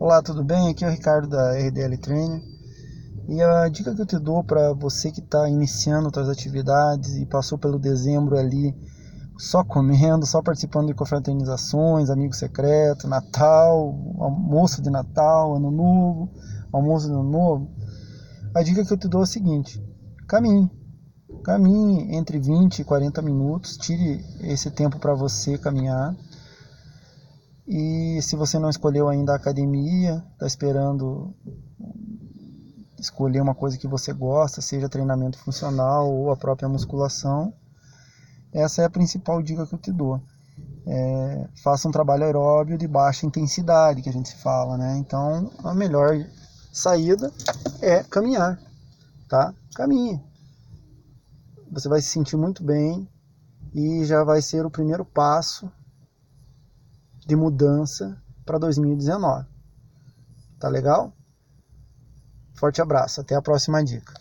Olá, tudo bem? Aqui é o Ricardo da RDL Trainer. E a dica que eu te dou para você que está iniciando suas atividades e passou pelo dezembro ali só comendo, só participando de confraternizações, amigo secreto, Natal, almoço de Natal, Ano Novo, almoço de Ano Novo. A dica que eu te dou é a seguinte: caminhe. Caminhe entre 20 e 40 minutos, tire esse tempo para você caminhar e se você não escolheu ainda a academia, está esperando escolher uma coisa que você gosta, seja treinamento funcional ou a própria musculação, essa é a principal dica que eu te dou. É, faça um trabalho aeróbio de baixa intensidade, que a gente fala, né? Então, a melhor saída é caminhar, tá? Caminhe. Você vai se sentir muito bem e já vai ser o primeiro passo de mudança para 2019. Tá legal? Forte abraço, até a próxima dica.